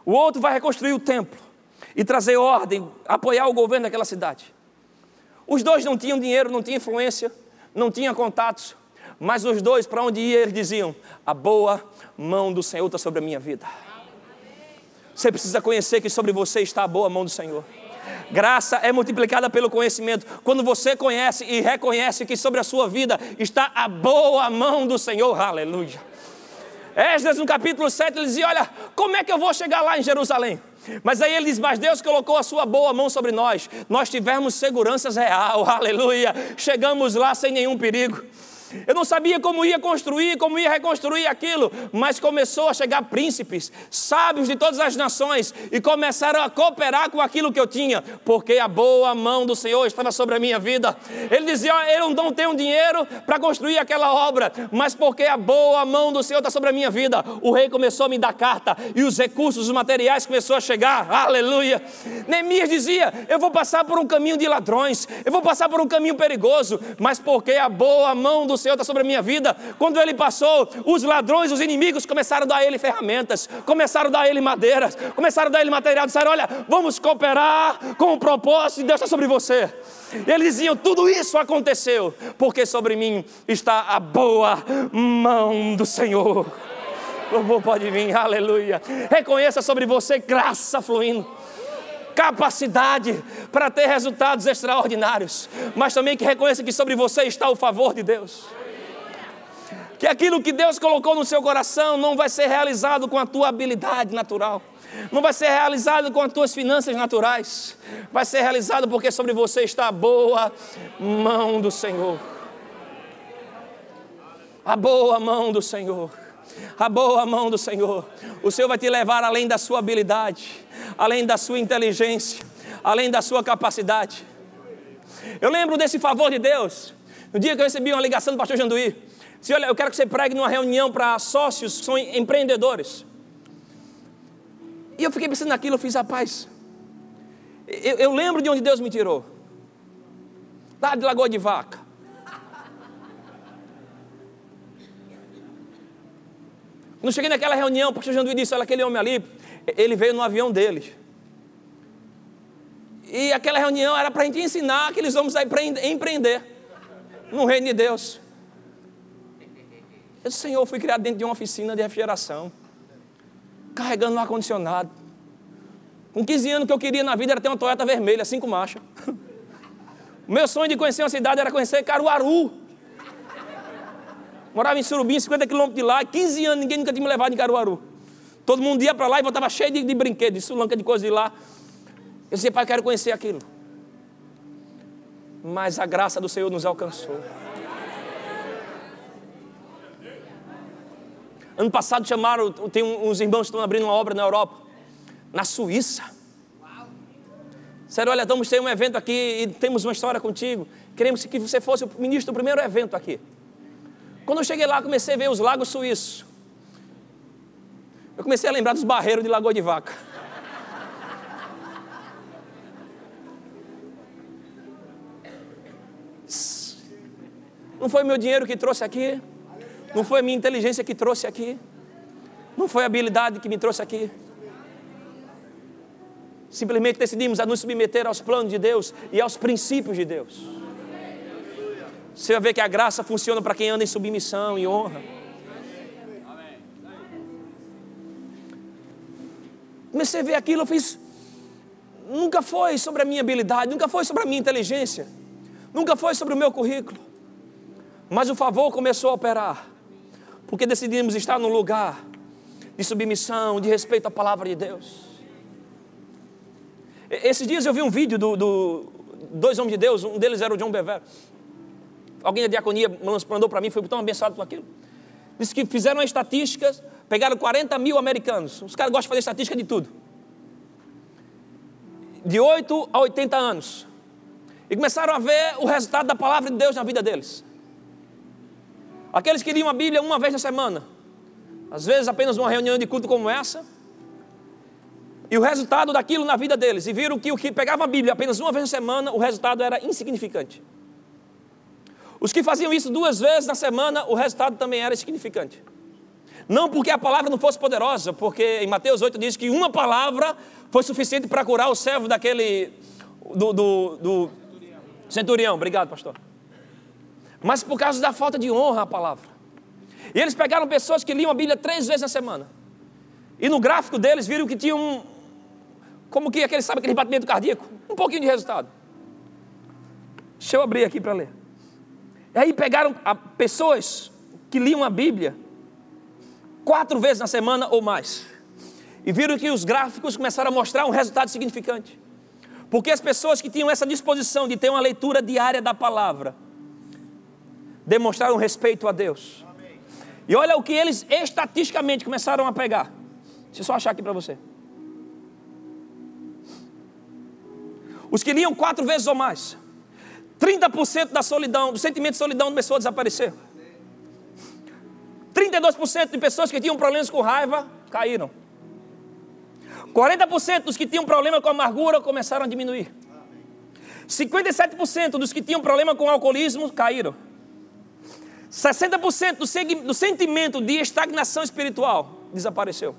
o outro vai reconstruir o templo e trazer ordem, apoiar o governo daquela cidade. Os dois não tinham dinheiro, não tinham influência, não tinham contatos, mas os dois, para onde iam, eles diziam: A boa mão do Senhor está sobre a minha vida. Você precisa conhecer que sobre você está a boa mão do Senhor. Graça é multiplicada pelo conhecimento. Quando você conhece e reconhece que sobre a sua vida está a boa mão do Senhor, aleluia. Esdras no capítulo 7 ele dizia: Olha, como é que eu vou chegar lá em Jerusalém? Mas aí ele diz: Mas Deus colocou a sua boa mão sobre nós, nós tivemos segurança real, aleluia. Chegamos lá sem nenhum perigo. Eu não sabia como ia construir, como ia reconstruir aquilo, mas começou a chegar príncipes, sábios de todas as nações e começaram a cooperar com aquilo que eu tinha, porque a boa mão do Senhor estava sobre a minha vida. Ele dizia: Eu não tenho dinheiro para construir aquela obra, mas porque a boa mão do Senhor está sobre a minha vida. O rei começou a me dar carta e os recursos, os materiais começaram a chegar. Aleluia. Neemias dizia: Eu vou passar por um caminho de ladrões, eu vou passar por um caminho perigoso, mas porque a boa mão do Senhor está sobre a minha vida. Quando ele passou, os ladrões, os inimigos começaram a dar a ele ferramentas, começaram a dar a ele madeiras, começaram a dar a ele material, disseram: Olha, vamos cooperar com o propósito de Deus está sobre você. Eles diziam: Tudo isso aconteceu, porque sobre mim está a boa mão do Senhor. Louvor pode vir, aleluia. Reconheça sobre você graça fluindo capacidade para ter resultados extraordinários, mas também que reconheça que sobre você está o favor de Deus que aquilo que Deus colocou no seu coração não vai ser realizado com a tua habilidade natural, não vai ser realizado com as tuas finanças naturais, vai ser realizado porque sobre você está a boa mão do Senhor. A boa mão do Senhor. A boa mão do Senhor. O Senhor vai te levar além da sua habilidade, além da sua inteligência, além da sua capacidade. Eu lembro desse favor de Deus. No dia que eu recebi uma ligação do pastor Janduí, Se olha, eu quero que você pregue numa reunião para sócios que são empreendedores. E eu fiquei pensando naquilo, eu fiz, rapaz, eu, eu lembro de onde Deus me tirou. Lá de Lagoa de Vaca. Quando cheguei naquela reunião, o pastor Janduí disse, olha aquele homem ali, ele veio no avião dele. E aquela reunião era para a gente ensinar aqueles homens a empreender no reino de Deus. Eu disse, Senhor, fui criado dentro de uma oficina de refrigeração, carregando um ar-condicionado. Com 15 anos, o que eu queria na vida era ter uma Toyota vermelha, cinco marchas. O meu sonho de conhecer uma cidade era conhecer Caruaru. Morava em Surubim, 50 quilômetros de lá, 15 anos, ninguém nunca tinha me levado em Caruaru. Todo mundo ia para lá e voltava cheio de, de brinquedos, de sulanca, de coisa de lá. Eu disse, pai, eu quero conhecer aquilo. Mas a graça do Senhor nos alcançou. Ano passado chamaram, tem uns irmãos que estão abrindo uma obra na Europa, na Suíça. Sério, olha, vamos ter um evento aqui e temos uma história contigo. Queremos que você fosse o ministro do primeiro evento aqui. Quando eu cheguei lá, comecei a ver os lagos suíços. Eu comecei a lembrar dos barreiros de Lagoa de Vaca. Não foi meu dinheiro que trouxe aqui. Não foi a minha inteligência que trouxe aqui. Não foi a habilidade que me trouxe aqui. Simplesmente decidimos a nos submeter aos planos de Deus e aos princípios de Deus. Você vai ver que a graça funciona para quem anda em submissão e honra. Comecei a ver aquilo, eu fiz. Nunca foi sobre a minha habilidade, nunca foi sobre a minha inteligência, nunca foi sobre o meu currículo. Mas o favor começou a operar, porque decidimos estar num lugar de submissão, de respeito à palavra de Deus. Esses dias eu vi um vídeo do, do dois homens de Deus, um deles era o John Bever. Alguém da diaconia mandou para mim, foi tão abençoado com aquilo. Disse que fizeram estatísticas, pegaram 40 mil americanos. Os caras gostam de fazer estatística de tudo. De 8 a 80 anos. E começaram a ver o resultado da palavra de Deus na vida deles. Aqueles que liam a Bíblia uma vez na semana, às vezes apenas uma reunião de culto como essa, e o resultado daquilo na vida deles, e viram que o que pegava a Bíblia apenas uma vez na semana, o resultado era insignificante. Os que faziam isso duas vezes na semana, o resultado também era insignificante. Não porque a palavra não fosse poderosa, porque em Mateus 8 diz que uma palavra foi suficiente para curar o servo daquele. do, do, do centurião. Obrigado, pastor mas por causa da falta de honra à palavra. E eles pegaram pessoas que liam a Bíblia três vezes na semana. E no gráfico deles viram que tinha um. Como que aquele, sabe aquele batimento cardíaco? Um pouquinho de resultado. Deixa eu abrir aqui para ler. E aí pegaram a, pessoas que liam a Bíblia quatro vezes na semana ou mais. E viram que os gráficos começaram a mostrar um resultado significante. Porque as pessoas que tinham essa disposição de ter uma leitura diária da palavra, demonstraram respeito a Deus. E olha o que eles estatisticamente começaram a pegar. Deixa eu só achar aqui para você. Os que liam quatro vezes ou mais, 30% da solidão, do sentimento de solidão começou a desaparecer. 32% de pessoas que tinham problemas com raiva caíram. 40% dos que tinham problema com amargura começaram a diminuir. 57% dos que tinham problema com alcoolismo caíram. 60% do, do sentimento de estagnação espiritual desapareceu.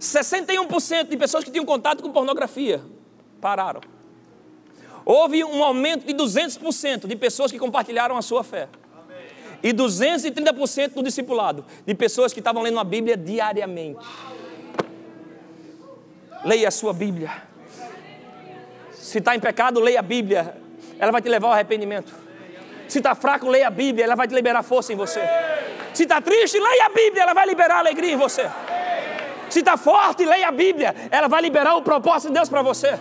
61% de pessoas que tinham contato com pornografia pararam. Houve um aumento de 200% de pessoas que compartilharam a sua fé. E 230% no discipulado, de pessoas que estavam lendo a Bíblia diariamente. Leia a sua Bíblia. Se está em pecado, leia a Bíblia. Ela vai te levar ao arrependimento. Se está fraco, leia a Bíblia, ela vai te liberar força em você. Se está triste, leia a Bíblia, ela vai liberar alegria em você. Se está forte, leia a Bíblia, ela vai liberar o propósito de Deus para você.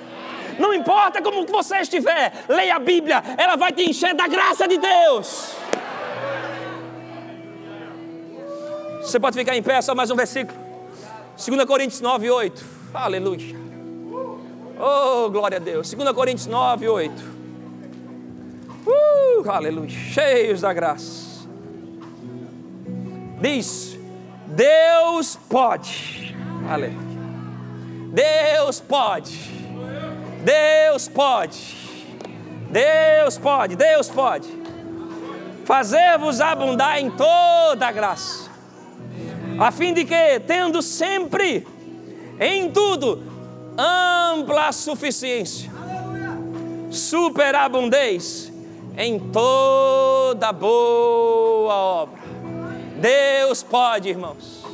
Não importa como você estiver, leia a Bíblia, ela vai te encher da graça de Deus. Você pode ficar em pé, só mais um versículo. 2 Coríntios 9, 8. Aleluia. Oh, glória a Deus. 2 Coríntios 9, 8. Uh, aleluia. Cheios da graça. Diz: Deus pode. Aleluia. Deus pode. Deus pode. Deus pode. Deus pode. Fazer-vos abundar em toda a graça, a fim de que, tendo sempre, em tudo, ampla suficiência, superabundez em toda boa obra. Deus pode, irmãos.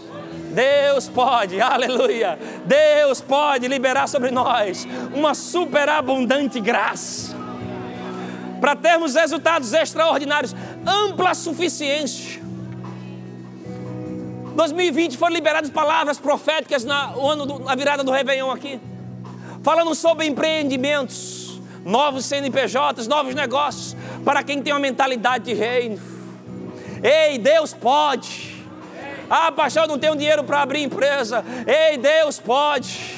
Deus pode, aleluia. Deus pode liberar sobre nós uma superabundante graça. Para termos resultados extraordinários, ampla suficiência. 2020 foram liberadas palavras proféticas na, ano do, na virada do Réveillon aqui, falando sobre empreendimentos, novos CNPJs, novos negócios, para quem tem uma mentalidade de reino. Ei, Deus pode. Ah, pastor, não tenho dinheiro para abrir empresa. Ei, Deus pode.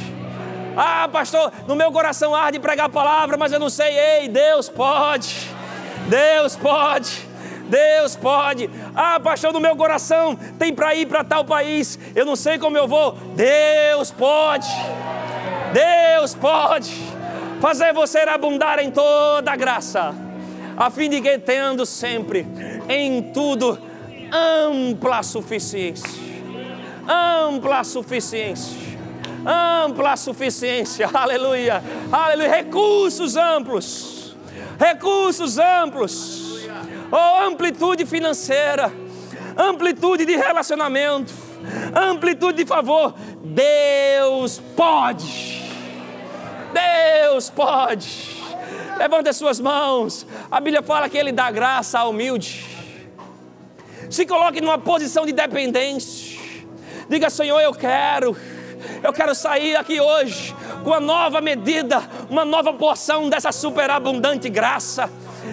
Ah, pastor, no meu coração arde pregar a palavra, mas eu não sei. Ei, Deus pode. Deus pode. Deus pode. Ah, pastor, no meu coração tem para ir para tal país. Eu não sei como eu vou. Deus pode. Deus pode fazer você abundar em toda graça, a fim de que tendo sempre em tudo ampla suficiência. Ampla suficiência. Ampla suficiência. Aleluia. Aleluia. Recursos amplos. Recursos amplos oh, amplitude financeira, amplitude de relacionamento, amplitude de favor. Deus pode. Deus pode. Levante as suas mãos. A Bíblia fala que Ele dá graça ao humilde. Se coloque numa posição de dependência. Diga, Senhor, eu quero. Eu quero sair aqui hoje com uma nova medida, uma nova porção dessa superabundante graça.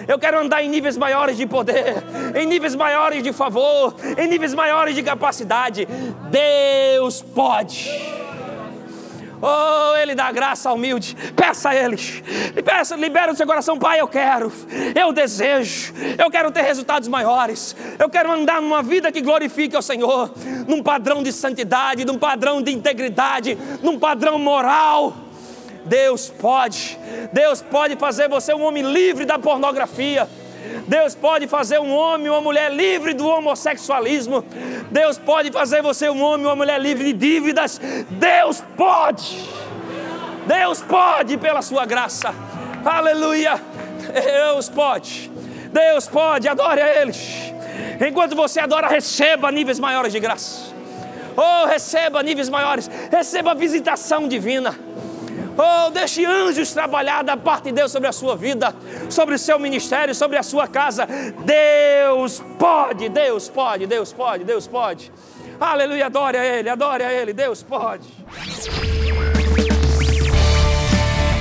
Eu quero andar em níveis maiores de poder, em níveis maiores de favor, em níveis maiores de capacidade. Deus pode. Oh, Ele dá graça ao humilde. Peça a Ele. Peça, libera o seu coração, Pai. Eu quero, eu desejo, eu quero ter resultados maiores. Eu quero andar numa vida que glorifique ao Senhor, num padrão de santidade, num padrão de integridade, num padrão moral. Deus pode, Deus pode fazer você um homem livre da pornografia. Deus pode fazer um homem, uma mulher livre do homossexualismo. Deus pode fazer você um homem, uma mulher livre de dívidas. Deus pode. Deus pode pela sua graça. Aleluia. Deus pode. Deus pode. Adore a Ele. Enquanto você adora, receba níveis maiores de graça. Oh, receba níveis maiores. Receba visitação divina. Oh, deixe anjos trabalhar da parte de Deus sobre a sua vida, sobre o seu ministério, sobre a sua casa. Deus pode, Deus pode, Deus pode, Deus pode. Aleluia, adore a Ele, adore a Ele, Deus pode.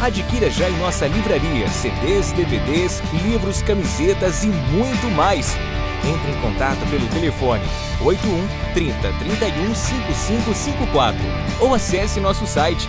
Adquira já em nossa livraria CDs, DVDs, livros, camisetas e muito mais. Entre em contato pelo telefone 81 30 31 5554 ou acesse nosso site